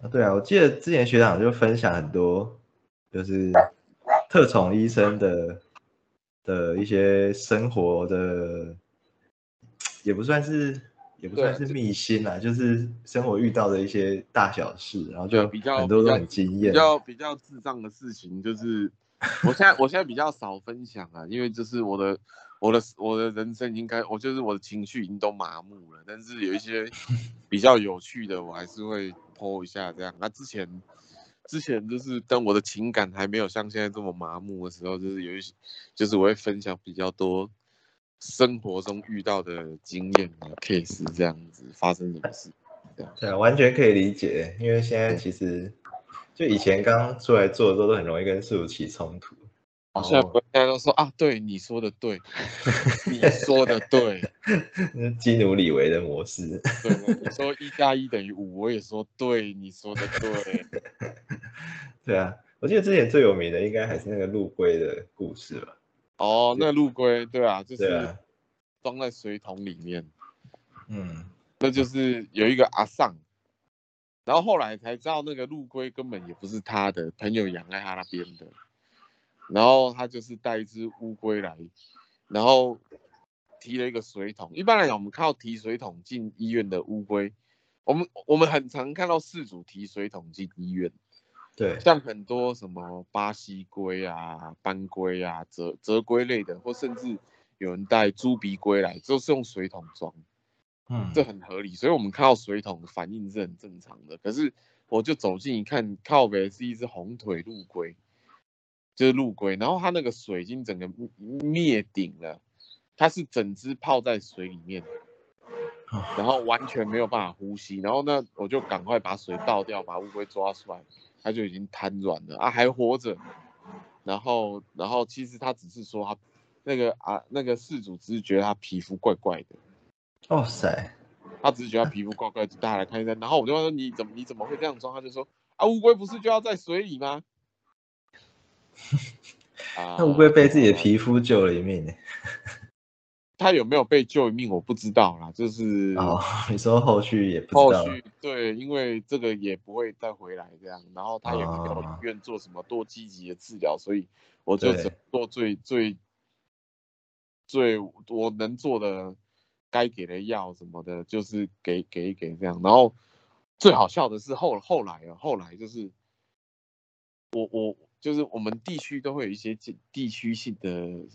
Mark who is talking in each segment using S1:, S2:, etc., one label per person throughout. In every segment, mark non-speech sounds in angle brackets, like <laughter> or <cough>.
S1: 啊，对啊，我记得之前学长就分享很多，就是特宠医生的的一些生活的，也不算是也不算是秘辛啦，就是生活遇到的一些大小事，然后就
S2: 比较
S1: 很多都很惊艳
S2: 比。较比较智障的事情，就是我现在我现在比较少分享啊，因为就是我的我的我的人生应该我就是我的情绪已经都麻木了，但是有一些比较有趣的，我还是会 po 一下这样。那、之前之前就是当我的情感还没有像现在这么麻木的时候，就是有一些就是我会分享比较多生活中遇到的经验啊 case 这样子发生什么事。
S1: 对啊，完全可以理解，因为现在其实就以前刚出来做的时候，都很容易跟事主起冲突。
S2: 好像大家都说啊，对你说的对，<laughs> 你说的对，<laughs>
S1: 那是基努里维的模式。
S2: 对，你说一加一等于五，我也说对，你说的对。<laughs>
S1: 对啊，我记得之前最有名的应该还是那个陆龟的故事吧？
S2: 哦，那陆龟，对啊，就是装在水桶里面，
S1: 嗯，
S2: 那就是有一个阿尚，然后后来才知道那个陆龟根本也不是他的朋友养在他那边的，然后他就是带一只乌龟来，然后提了一个水桶。一般来讲，我们看到提水桶进医院的乌龟，我们我们很常看到饲主提水桶进医院，
S1: 对，
S2: 像很多什么巴西龟啊、斑龟啊、折折龟类的，或甚至有人带猪鼻龟来，都是用水桶装。
S1: 嗯，
S2: 这很合理，所以我们看到水桶反应是很正常的。可是我就走近一看，靠北是一只红腿陆龟，就是陆龟，然后它那个水已经整个灭顶了，它是整只泡在水里面，
S1: 哦
S2: 然后完全没有办法呼吸。然后呢，我就赶快把水倒掉，把乌龟抓出来，它就已经瘫软了啊，还活着。然后，然后其实他只是说他那个啊那个事主只是觉得他皮肤怪怪的。
S1: 哇塞，
S2: 他只是觉得他皮肤怪怪，就带他来看一下。然后我就问他说：“你怎么你怎么会这样装？”他就说：“啊，乌龟不是就要在水里吗？”啊，<laughs>
S1: 那乌龟被自己的皮肤救了一命呢。
S2: 他有没有被救一命我不知道啦，就是
S1: 哦，<laughs> 你说后续也不
S2: 后
S1: 知道，
S2: 续对，因为这个也不会再回来这样，然后他也没有
S1: 哦
S2: 医院做什么多积极的治疗，所以我就只做最最最我能做的，该给的药什么的，就是给给给这样。然后最好笑的是后后来啊，后来就是我我就是我们地区都会有一些地地区性的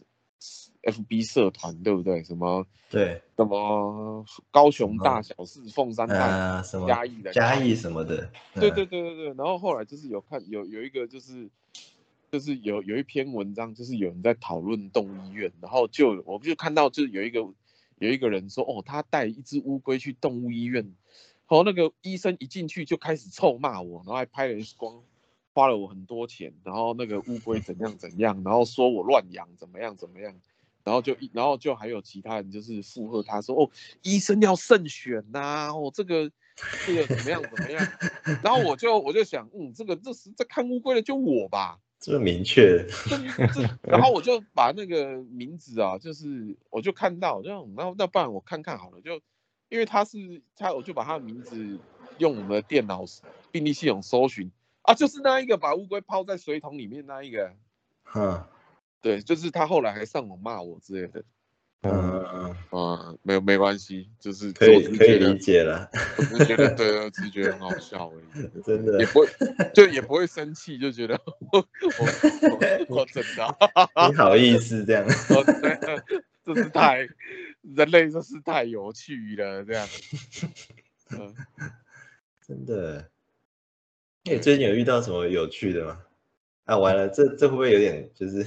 S2: FB 社团，对不对？什么
S1: 对，
S2: 什么高雄大小事、凤山大
S1: 呃，什么
S2: 嘉义的
S1: 嘉义什么的，
S2: 对
S1: 嗯
S2: 对对对对，然后后来就是有看有有一个就是就是有有一篇文章，就是有人在讨论动物医院，然后就我就看到就是有一个有一个人说，哦，他带一只乌龟去动物医院，然后那个医生一进去就开始臭骂我，然后还拍了 X 光，花了我很多钱，然后那个乌龟怎样怎样，然后说我乱养怎么样怎么样。然后就一，然后就还有其他人就是附和他说，哦，医生要慎选呐、哦，这个这个怎么样怎么样。然后我就我就想，嗯，这个这是在看乌龟的就我吧，
S1: 这么明确，
S2: 这这，然后我就把那个名字啊，就是我就看到，就那那不然我看看好了，就因为他是他，我就把他的名字用我们的电脑病历系统搜寻啊，就是那一个把乌龟泡在水桶里面那一个，
S1: 嗯
S2: 对，就是他后来还上网骂我之类的，
S1: 嗯嗯，
S2: 啊、没有没关系，就是
S1: 可以
S2: 是
S1: 可以理解了，
S2: 我只是觉得对，我只是觉得很好笑而已。<laughs>
S1: 真的
S2: 也，不会，就也不会生气，就觉得我我真的，<laughs>
S1: 你好意思这样？
S2: 我真的这是太人类，真是太有趣了，这样。<laughs> 嗯，
S1: 真的。那你最近有遇到什么有趣的吗？啊，完了，这这会不会有点就是，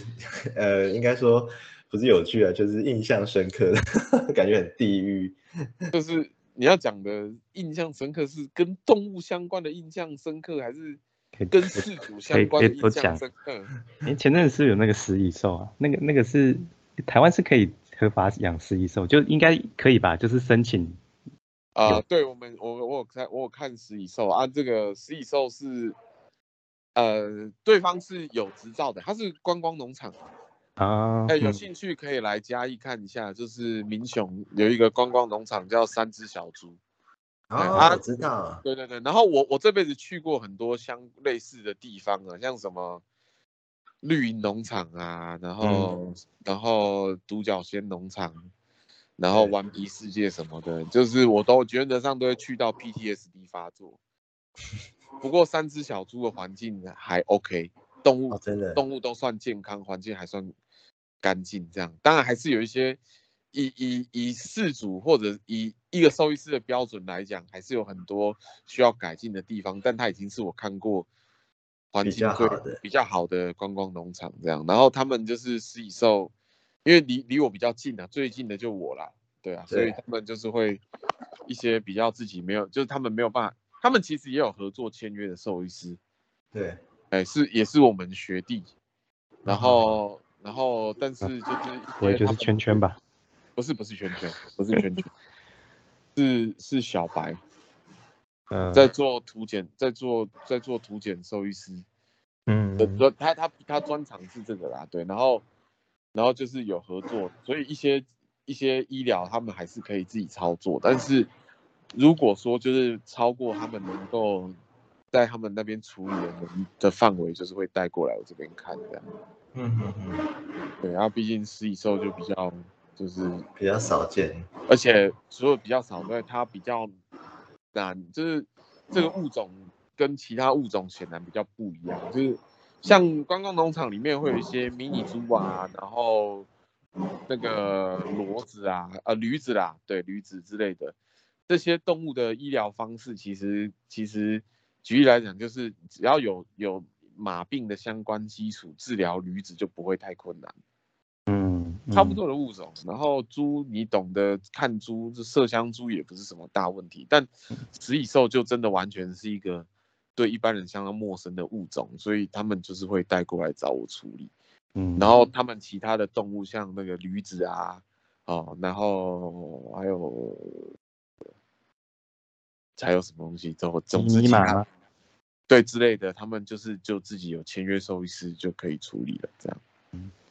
S1: 呃，应该说不是有趣啊，就是印象深刻的，<laughs> 感觉很地狱。
S2: 就是你要讲的印象深刻是跟动物相关的印象深刻，还是跟事主相关的印象
S3: 可以可以都讲
S2: 深刻？<laughs>
S3: 哎，前阵子是不是有那个食蚁兽啊，那个那个是台湾是可以合法养食蚁兽，就应该可以吧？就是申请
S2: 啊、
S3: 有
S2: 对我们，我我有看，我有看食蚁兽啊，这个食蚁兽是呃，对方是有执照的，它是观光农场。
S3: 啊，
S2: 哎，有
S3: 嗯
S2: 兴趣可以来嘉义看一下，就是民雄有一个观光农场叫三只小猪。
S1: 哦，
S2: 啊
S1: 我知道，
S2: 对对对，然后我我这辈子去过很多相类似的地方啊，像什么绿营农场啊，然后、然后独角仙农场，然后
S1: 对
S2: 顽皮世界什么的，就是我都原则上都会去到 PTSD 发作。不过三只小猪的环境还 OK，动物
S1: 哦，真的，
S2: 动物都算健康，环境还算干净，这样当然还是有一些以以以饲主或者以一个兽医师的标准来讲，还是有很多需要改进的地方，但它已经是我看过环境最比较好的观光农场这样。然后他们就是食蚁兽，因为离离我比较近啊，最近的就我啦，对啊，所以他们就是会一些比较自己没有，就是他们没有办法，他们其实也有合作签约的兽医师，
S1: 对，
S2: 哎，是也是我们学弟，然
S1: 哦
S2: 后然后但是就是
S3: 我也就是圈圈吧。
S2: 不是不是圈圈，不是圈圈，是是小白 <laughs>
S3: 嗯，
S2: 在做图检，在做在做图检兽医师
S3: 嗯
S2: 的专他他他专长是这个啦，对，然后然后就是有合作，所以一些一些医疗他们还是可以自己操作，但是如果说就是超过他们能够在他们那边处理的范围，就是会带过来我这边看这样。
S1: 嗯嗯嗯，
S2: 对，然后毕竟食蚁兽就比较就是，
S1: 比较少见，
S2: 而且除了比较少，对它比较难，就是这个物种跟其他物种显然比较不一样，就是像观光农场里面会有一些迷你猪啊，然后那个骡子啊，呃驴子啦，对驴子之类的这些动物的医疗方式，其实其实举例来讲，就是只要有有马病的相关基础，治疗驴子就不会太困难。
S3: 嗯，
S2: 差不
S3: 嗯
S2: 多的物种，然后猪你懂得看猪，这麝香猪也不是什么大问题，但食蚁兽就真的完全是一个对一般人相当陌生的物种，所以他们就是会带过来找我处理。
S3: 嗯，
S2: 然后他们其他的动物，像那个驴子啊，哦，然后还有还有什么东西，总总之其他？对之类的，他们就是就自己有签约兽医师就可以处理了，这样。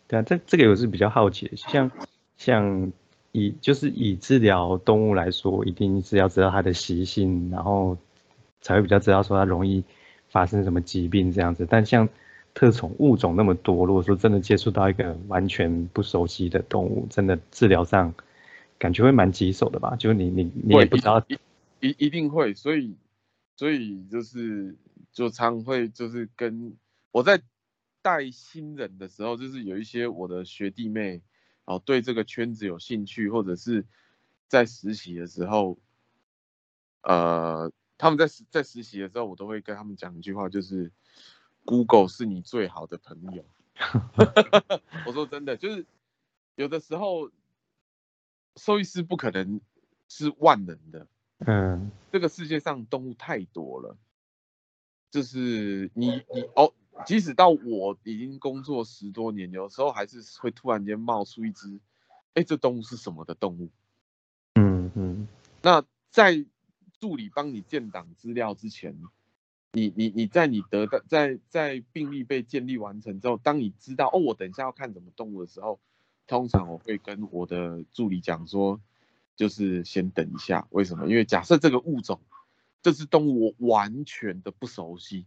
S3: 对啊，这这个我是比较好奇的，像像以就是以治疗动物来说，一定是要知道它的习性，然后才会比较知道说它容易发生什么疾病这样子。但像特宠物种那么多，如果说真的接触到一个完全不熟悉的动物，真的治疗上感觉会蛮棘手的吧？就是你你你也不知道，
S2: 一一一定会，所以所以就是就常会就是跟我在带新人的时候，就是有一些我的学弟妹哦对这个圈子有兴趣，或者是在实习的时候，呃，他们在实在实习的时候，我都会跟他们讲一句话，就是 Google 是你最好的朋友。<laughs> 我说真的，就是有的时候兽医师不可能是万能的，
S3: 嗯
S2: 这个世界上动物太多了，就是你你哦，即使到我已经工作十多年，有时候还是会突然间冒出一只，哎，这动物是什么的动物？
S3: 嗯嗯
S2: 那在助理帮你建档资料之前，你你你在你得到在在病例被建立完成之后，当你知道哦，我等一下要看什么动物的时候，通常我会跟我的助理讲说，就是先等一下，为什么？因为假设这个物种这只动物我完全的不熟悉，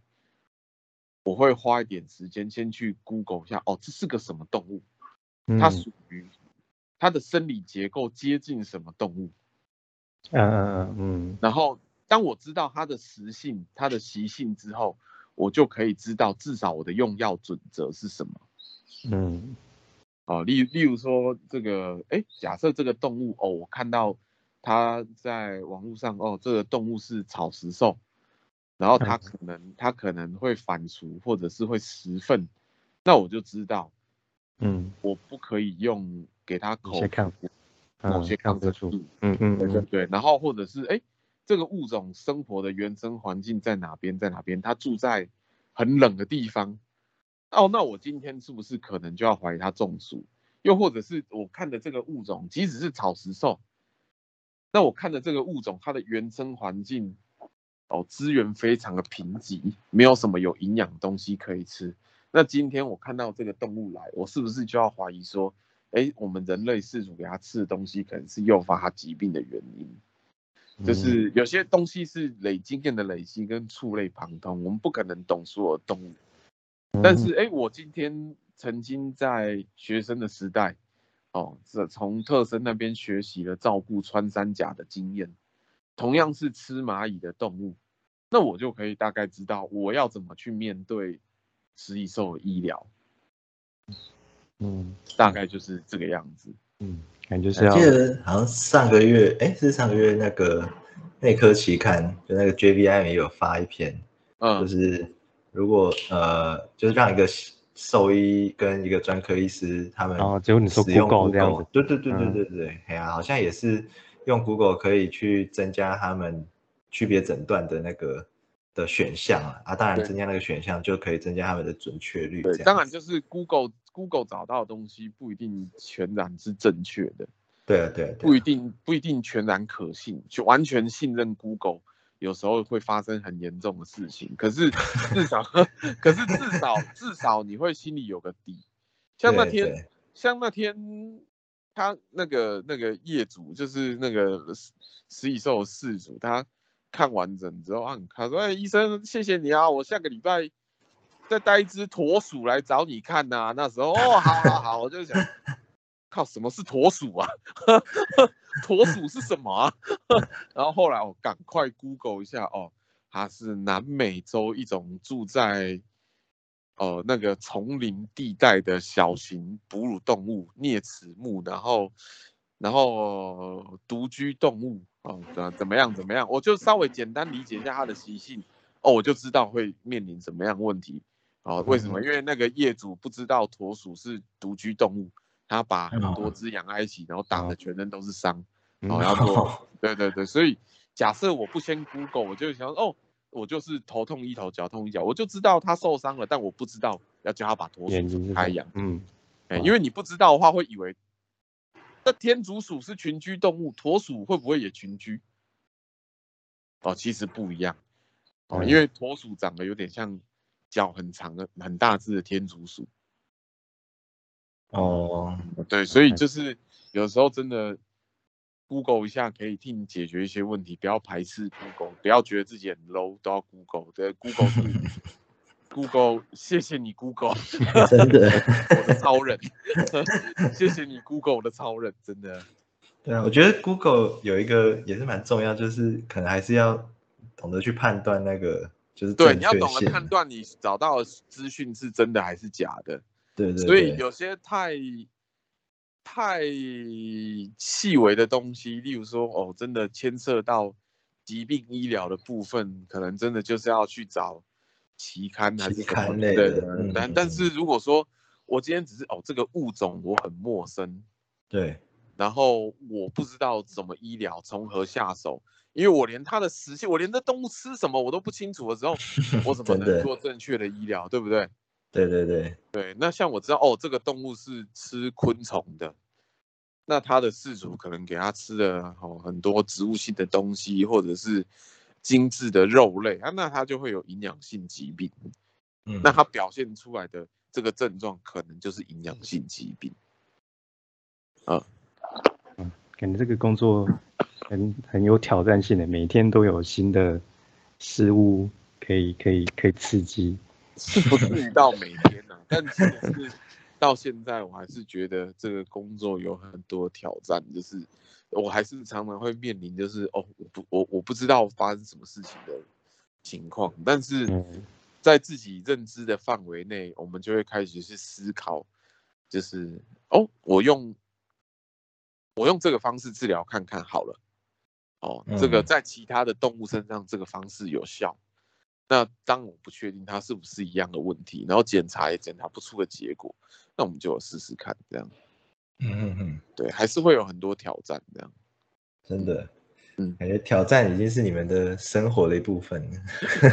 S2: 我会花一点时间先去 Google 一下，哦，这是个什么动物？
S3: 嗯，
S2: 它属于它的生理结构接近什么动物？
S3: 嗯嗯嗯。
S2: 然后当我知道它的食性、它的习性之后，我就可以知道至少我的用药准则是什么。
S3: 嗯。
S2: 哦，例例如说这个，哎，假设这个动物哦，我看到它在网络上哦，这个动物是草食兽，然后它
S3: 嗯。
S2: 可能它可能会反刍或者是会食粪，那我就知道
S3: 嗯。
S2: 我不可以用给它口某
S3: 嗯
S2: 些
S3: 抗生素
S2: 抗生素。
S3: 嗯嗯嗯
S2: 对对对，然后或者是哎，这个物种生活的原生环境在哪边，在哪边？它住在很冷的地方，哦，那我今天是不是可能就要怀疑它中暑？又或者是我看的这个物种，即使是草食兽，那我看的这个物种，它的原生环境哦，资源非常的贫瘠，没有什么有营养的东西可以吃。那今天我看到这个动物来，我是不是就要怀疑说，哎，我们人类饲主给它吃的东西，可能是诱发它疾病的原因？就是有些东西是累经验的累积跟触类旁通，我们不可能懂所有动物。但是，哎，我今天曾经在学生的时代，哦，这从特生那边学习了照顾穿山甲的经验，同样是吃蚂蚁的动物，那我就可以大概知道我要怎么去面对食蚁兽的医疗。嗯，大概就是这个样子。
S3: 嗯。感觉是要
S1: 记得好像上个月，哎，是上个月那个内科期刊，就那个 JVI 也有发一篇，嗯，就是如果呃，就是让一个兽医跟一个专科医师他们
S3: 哦，结果你说 Google 这样子，
S1: 对对对对对对，哎呀，好像也是用 Google 可以去增加他们区别诊断的那个的选项啊，啊，当然增加那个选项就可以增加他们的准确率，
S2: 对，当然就是 Google。Google 找到的东西不一定全然是正确的，
S1: 对啊，对，
S2: 不一定不一定全然可信，就完全信任 Google，有时候会发生很严重的事情。可是至少，<laughs> 可是至少至少你会心里有个底。像那天，像那天他那个那个业主，就是那个食蚁兽事主，他看完整之后，他说：“哎，医生，谢谢你啊，我下个礼拜。”再带一只驼鼠来找你看呐，那时候哦，好好好，我就想，<laughs> 靠，什么是驼鼠啊？<laughs> 驼鼠是什么啊？<laughs> 然后后来我赶快 Google 一下，哦，它是南美洲一种住在，呃，那个丛林地带的小型哺乳动物啮齿目，然后，然后独居动物，哦，怎怎么样怎么样？我就稍微简单理解一下它的习性，哦，我就知道会面临什么样问题。哦，为什么？因为那个业主不知道驼鼠是独居动物，他把很多只养在一起，然后打的全身都是伤，然后对对对，所以假设我不先 Google，我就想哦，我就是头痛医头，脚痛医脚，我就知道他受伤了，但我不知道要叫他把驼鼠开养，嗯，哎，因为你不知道的话，会以为那天竺鼠是群居动物，驼鼠会不会也群居？哦，其实不一样，哦，因为驼鼠长得有点像。脚很长的、很大只的天竺鼠。
S1: 哦，
S2: 对，所以就是有时候真的，Google 一下可以替你解决一些问题，不要排斥 Google，不要觉得自己很 low 都要 Google。对，Google <laughs> 是 Google，谢谢你 Google，<laughs>
S1: 真的，
S2: 我的超人，<laughs> 谢谢你 Google 的超人，真的。
S1: 对啊，我觉得 Google 有一个也是蛮重要，就是可能还是要懂得去判断那个。就是
S2: 对，你要懂得判断你找到资讯是真的还是假的。
S1: 对对。
S2: 所以有些太太细微的东西，例如说哦，真的牵涉到疾病医疗的部分，可能真的就是要去找期刊还是什么的。但但是如果说我今天只是哦，这个物种我很陌生，
S1: 对，
S2: 然后我不知道怎么医疗，从何下手。因为我连它的食性，我连这动物吃什么我都不清楚的时候，我怎么能做正确的医疗，对不对？
S1: 对对对
S2: 对。那像我知道哦，这个动物是吃昆虫的，那它的饲主可能给它吃了哦很多植物性的东西，或者是精致的肉类啊，那它就会有营养性疾病。嗯。那它表现出来的这个症状，可能就是营养性疾病。
S3: 啊。嗯，感觉这个工作。很很有挑战性的，每天都有新的事物可以可以可以刺激，
S2: 是不至于到每天呢？但是到现在，我还是觉得这个工作有很多挑战，就是我还是常常会面临，就是哦，我不我我不知道发生什么事情的情况，但是在自己认知的范围内，我们就会开始去思考，就是哦，我用我用这个方式治疗看看好了。哦，这个在其他的动物身上这个方式有效，那当我不确定它是不是一样的问题，然后检查也检查不出个结果，那我们就试试看这样。
S1: 嗯嗯嗯，
S2: 对，还是会有很多挑战这样。
S1: 真的，嗯，感觉挑战已经是你们的生活的一部分了，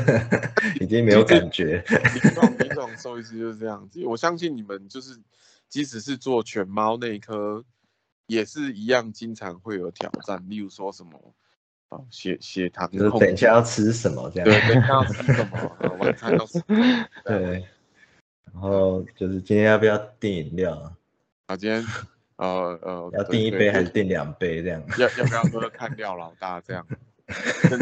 S1: <laughs> 已经没有感觉。
S2: 临床临床兽医师就是这样子，我相信你们就是，即使是做犬猫内科。也是一样，经常会有挑战。例如说什么，哦，血血糖
S1: 就是等一下要吃什么这样。
S2: 对，等一下要吃什么，呃晚餐要吃什么。
S1: 对，然后就是今天要不要订饮料啊？
S2: 啊，今天呃呃，
S1: 要订一杯还是订两杯这样？
S2: 要要不要喝看廖老大这样？趁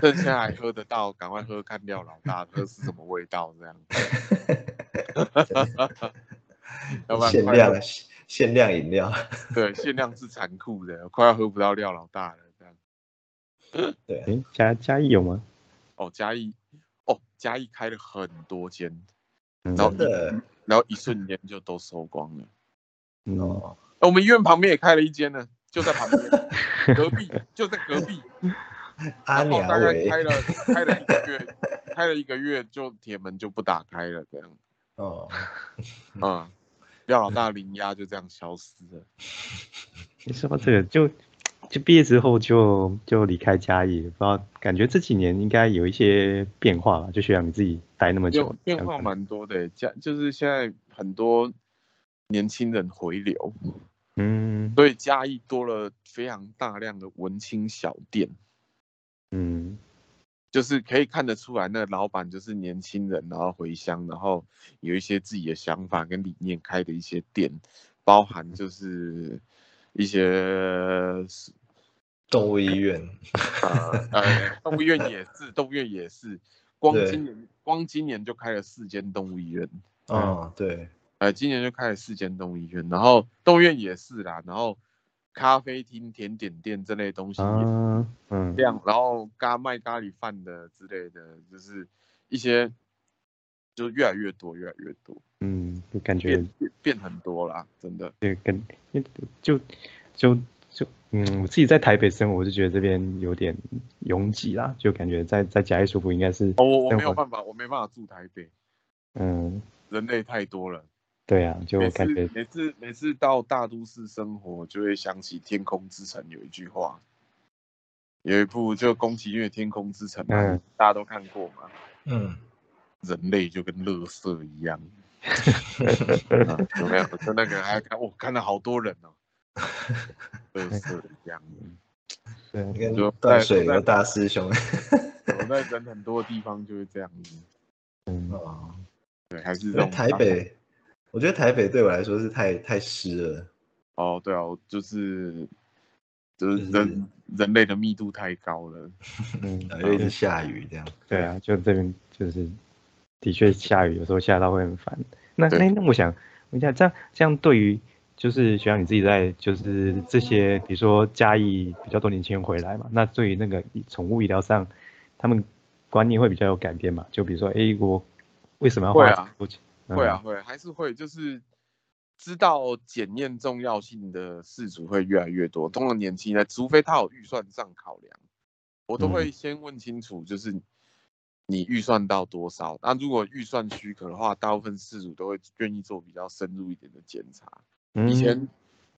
S2: 趁现在还喝得到，赶快喝看廖老大，喝是什么味道这样？<laughs> 要不然
S1: 限量限量饮料。
S2: 对限量是残酷的，快要喝不到廖老大了 <laughs>
S1: 对，
S3: 诶，嘉嘉义有吗？
S2: 哦，嘉义哦，嘉义开了很多间，
S3: 嗯
S2: 然后然后一瞬间就都收光了。
S3: 嗯，
S1: 哦，
S2: 呃我们医院旁边也开了一间呢，就在旁边，<laughs> 隔壁就在隔壁。
S1: 阿
S2: 然后大概开了开了一个月，开了一个月就铁门就不打开了，这样，
S1: 哦，
S2: 嗯，廖老大零压就这样消失了。
S3: 你说到这个就就毕业之后就就离开嘉义，不知道感觉这几年应该有一些变化吧？就学长你自己待那么久
S2: 变，化蛮多的，嘉就是现在很多年轻人回流，
S3: 嗯
S2: 所以嘉义多了非常大量的文青小店，
S3: 嗯
S2: 就是可以看得出来，那老板就是年轻人，然后回乡，然后有一些自己的想法跟理念开的一些店，包含就是一些
S1: 动物医院。<laughs>
S2: 呃呃，动物医院也是，动物医院也是，光今年光今年就开了四间动物医院，
S1: 哦，对，
S2: 呃，今年就开了四间动物医院，然后动物医院也是啦，然后咖啡厅、甜点店这类东西也
S3: 啊嗯
S2: 这样，然后咖卖咖喱饭的之类的，就是一些就越来越多，越来越多，
S3: 嗯，就感觉
S2: 变变变很多啦，真的。
S3: 对跟就就就嗯，我自己在台北生活，我就觉得这边有点拥挤啦，就感觉在在嘉义舒服应该是
S2: 哦，我我没有办法，我没办法住台北，
S3: 嗯，
S2: 人类太多了。
S3: 对啊，就感觉
S2: 每次每次到大都市生活，就会想起《天空之城》有一句话，有一部就宫崎骏的《天空之城》嘛，
S3: 嗯
S2: 大家都看过嘛。
S1: 嗯，
S2: 人类就跟垃圾一样，<laughs> 啊有没有？就那个还看，我看到好多人哦，垃圾一样。
S3: 对
S1: 跟
S2: 就
S1: 断水的大师兄。
S2: 我在人很多地方就是这样子，
S3: 嗯
S1: 哦，
S2: 对，还是这种
S1: 台北，我觉得台北对我来说是太太湿了。
S2: 哦，对啊，我就是就是
S1: 就是
S2: 人人类的密度太高了，
S3: 嗯，
S1: 呃又一直下雨这样。
S3: 对啊，就这边就是的确下雨，有时候下到会很烦。那
S2: 对
S3: 那那我想问一下，这样这样对于就是学长你自己在就是这些，比如说嘉义比较多年轻人回来嘛，那对于那个医宠物医疗上，他们观念会比较有改变嘛？就比如说，哎，我为什么要花
S2: 会啊
S3: 这么多钱？
S2: 会啊，会还是会，就是知道检验重要性的事主会越来越多。通常年轻人，除非他有预算上考量，我都会先问清楚，就是你预算到多少。那如果预算许可的话，大部分事主都会愿意做比较深入一点的检查。
S3: 嗯，
S2: 以前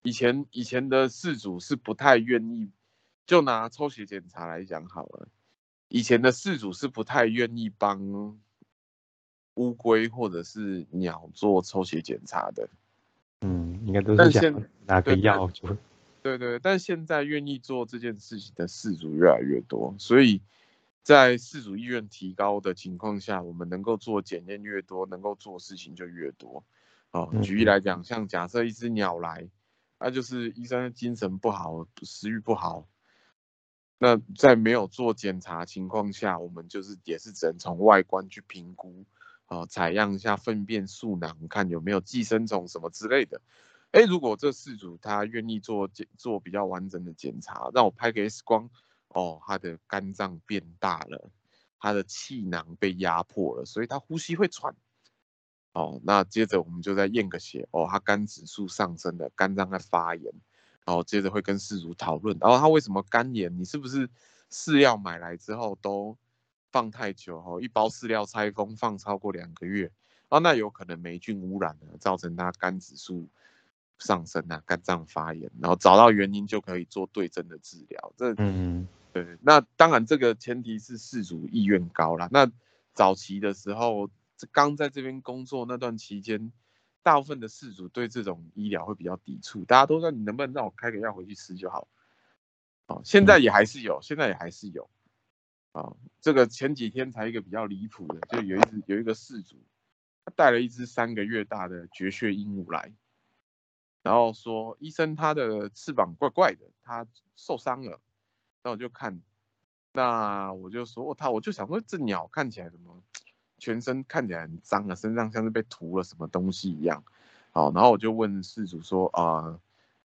S2: 以前以前的事主是不太愿意，就拿抽血检查来讲好了，以前的事主是不太愿意帮乌龟或者是鸟做抽血检查的。
S3: 嗯，应该都是想拿个药就，
S2: 对对，但现在愿意做这件事情的事主越来越多，所以在事主意愿提高的情况下，我们能够做检验越多，能够做事情就越多。哦，举例来讲，像假设一只鸟来，那就是医生精神不好，食欲不好，那在没有做检查情况下，我们就是也是只能从外观去评估，哦，采样一下粪便素囊，看有没有寄生虫什么之类的。哎，如果这事主他愿意做检做比较完整的检查，让我拍个 X 光，哦，他的肝脏变大了，他的气囊被压迫了，所以他呼吸会喘。哦，那接着我们就再验个血，哦，他肝指数上升了，肝脏在发炎，然后接着会跟事主讨论，然后他为什么肝炎？你是不是饲料买来之后都放太久？哦，一包饲料拆封放超过两个月，哦，那有可能霉菌污染了，造成他肝指数上升啊，肝脏发炎，然后找到原因就可以做对症的治疗。这
S3: 嗯
S2: 对，那当然这个前提是事主意愿高啦。那早期的时候，这刚在这边工作那段期间，大部分的事主对这种医疗会比较抵触，大家都说你能不能让我开个药回去吃就好。哦，现在也还是有，现在也还是有。啊，这个前几天才一个比较离谱的，就有一只有一个事主，他带了一只三个月大的绝血鹦鹉来，然后说医生他的翅膀怪怪的，他受伤了。那我就看，那我就说我他，我就想说这鸟看起来怎么全身看起来很脏啊，身上像是被涂了什么东西一样。好，然后我就问事主说啊，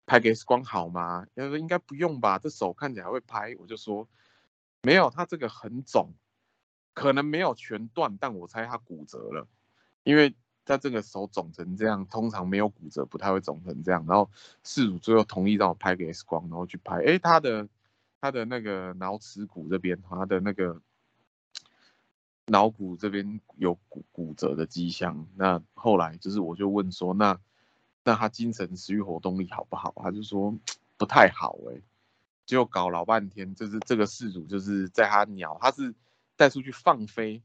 S2: 拍个 X 光好吗？他说应该不用吧，这手看起来会拍。我就说。没有，他这个很肿，可能没有全断，但我猜他骨折了，因为他这个手肿成这样，通常没有骨折，不太会肿成这样。然后事主最后同意让我拍个 X 光，然后去拍，哎，他的他的那个脑齿骨这边，他的那个脑骨这边有骨骨折的迹象。那后来就是我就问说，那那他精神食欲活动力好不好？他就说不太好，哎。就搞老半天，就是这个事主就是在他鸟，他是带出去放飞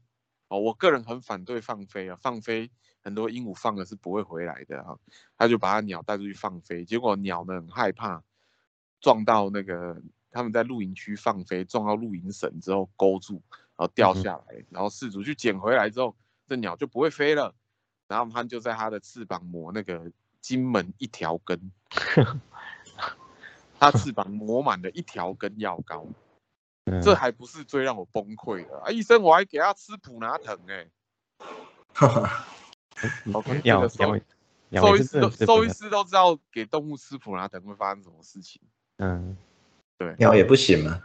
S2: 哦。我个人很反对放飞啊，放飞很多鹦鹉放了是不会回来的哈。他就把他鸟带出去放飞，结果鸟呢很害怕，撞到那个他们在露营区放飞，撞到露营绳之后勾住，然后掉下来，然后事主去捡回来之后，这鸟就不会飞了。然后他就在它的翅膀磨那个金门一条根。<laughs> 它翅膀磨满了一条根药膏，这还不是最让我崩溃的啊！医生，我还给他吃普拿疼 <laughs> 哎。OK，这个兽兽医师都兽医师都知道给动物吃普拿疼会发生什么事情。
S3: 嗯，
S2: 对，
S1: 鸟也不行吗？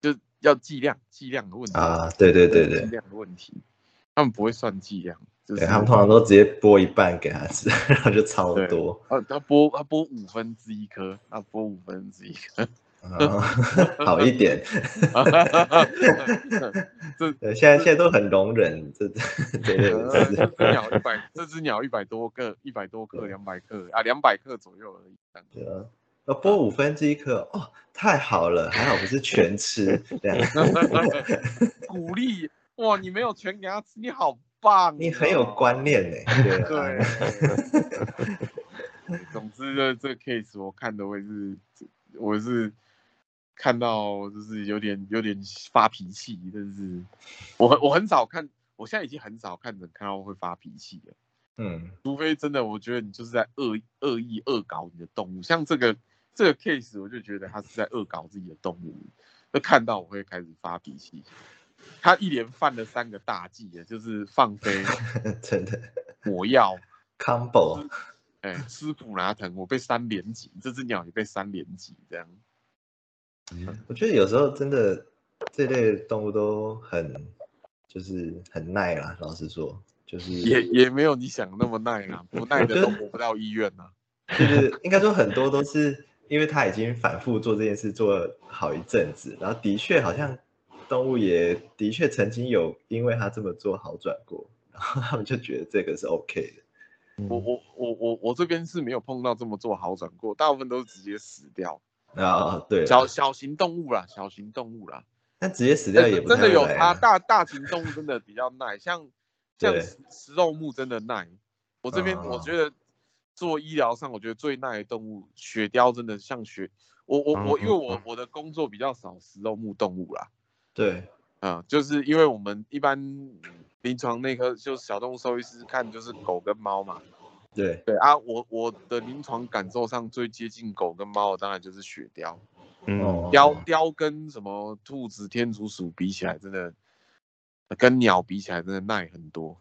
S2: 就要剂量，剂量的问题
S1: 啊！对对对对，
S2: 剂量的问题，他们不会算剂量。
S1: 对他们通常都直接剥一半给他吃，然后就超多。
S2: 啊，他剥他剥五分之一颗，他剥五分之一颗，<laughs>
S1: 好一点。<laughs> 这 <laughs> 现在现在都很容忍，这这
S2: 这只鸟一百，这只鸟一百多个，一百多克，两百克啊，两百克左右而已。
S1: 对啊，要剥五分之一克哦，太好了，还好不是全吃这样。
S2: 鼓励哇，你没有全给他吃，你好。棒，
S1: 你很有观念呢。
S2: 对，总之这这 case 我看的会是，我是看到就是有点有点发脾气，但是我我很少看，我现在已经很少看人看到会发脾气了。
S1: 嗯，
S2: 除非真的我觉得你就是在恶恶意恶搞你的动物，像这个这个 case 我就觉得他是在恶搞自己的动物，那看到我会开始发脾气。他一连犯了三个大忌啊，就是放飞，<laughs>
S1: 真的
S2: 抹药
S1: ，combo，
S2: 哎，吃普拿藤，我被三连击，这只鸟也被三连击，这样。
S1: 我觉得有时候真的这类动物都很，就是很耐啦。老实说，就是
S2: 也也没有你想那么耐啦，<laughs> 不耐的都活不到医院呐。
S1: 就是应该说很多都是因为他已经反复做这件事做了好一阵子，然后的确好像。动物也的确曾经有因为他这么做好转过，<laughs> 然后他们就觉得这个是 OK 的。
S2: 我我我我我这边是没有碰到这么做好转过，大部分都是直接死掉。
S1: 啊，对，
S2: 小小型动物啦，小型动物啦，
S1: 那直接死掉也
S2: 真的有它大大型动物真的比较耐，像像食肉目真的耐。我这边我觉得做医疗上，我觉得最耐的动物雪貂真的像雪，我我我因为我我的工作比较少食肉目动物啦。
S1: 对，
S2: 啊，就是因为我们一般临床内科就是小动物兽医师看就是狗跟猫嘛。
S1: 对
S2: 对啊，我我的临床感受上最接近狗跟猫的当然就是雪貂。
S3: 嗯，
S2: 貂貂跟什么兔子、天竺鼠比起来，真的跟鸟比起来真的耐很多。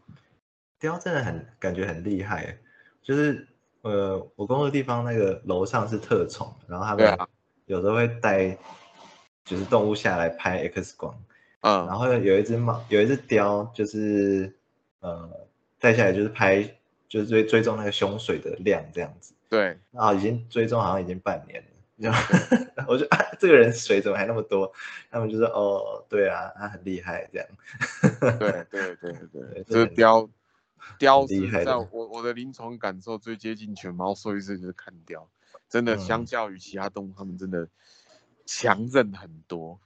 S1: 貂真的很感觉很厉害，就是呃，我工作地方那个楼上是特宠，然后他们有时候会带。就是动物下来拍 X 光，
S2: 嗯，
S1: 然后有一只猫，有一只雕，就是呃带下来就是拍，就是追追踪那个胸水的量这样子。
S2: 对，
S1: 啊，已经追踪好像已经半年了，<laughs> 我就啊，这个人水怎么还那么多？他们就说哦，对啊，他很厉害这样。<laughs>
S2: 对对对对，这雕雕是在我我的临床感受最接近犬猫兽医师就是看雕，真的相较于其他动物，他们真的。强韧很多。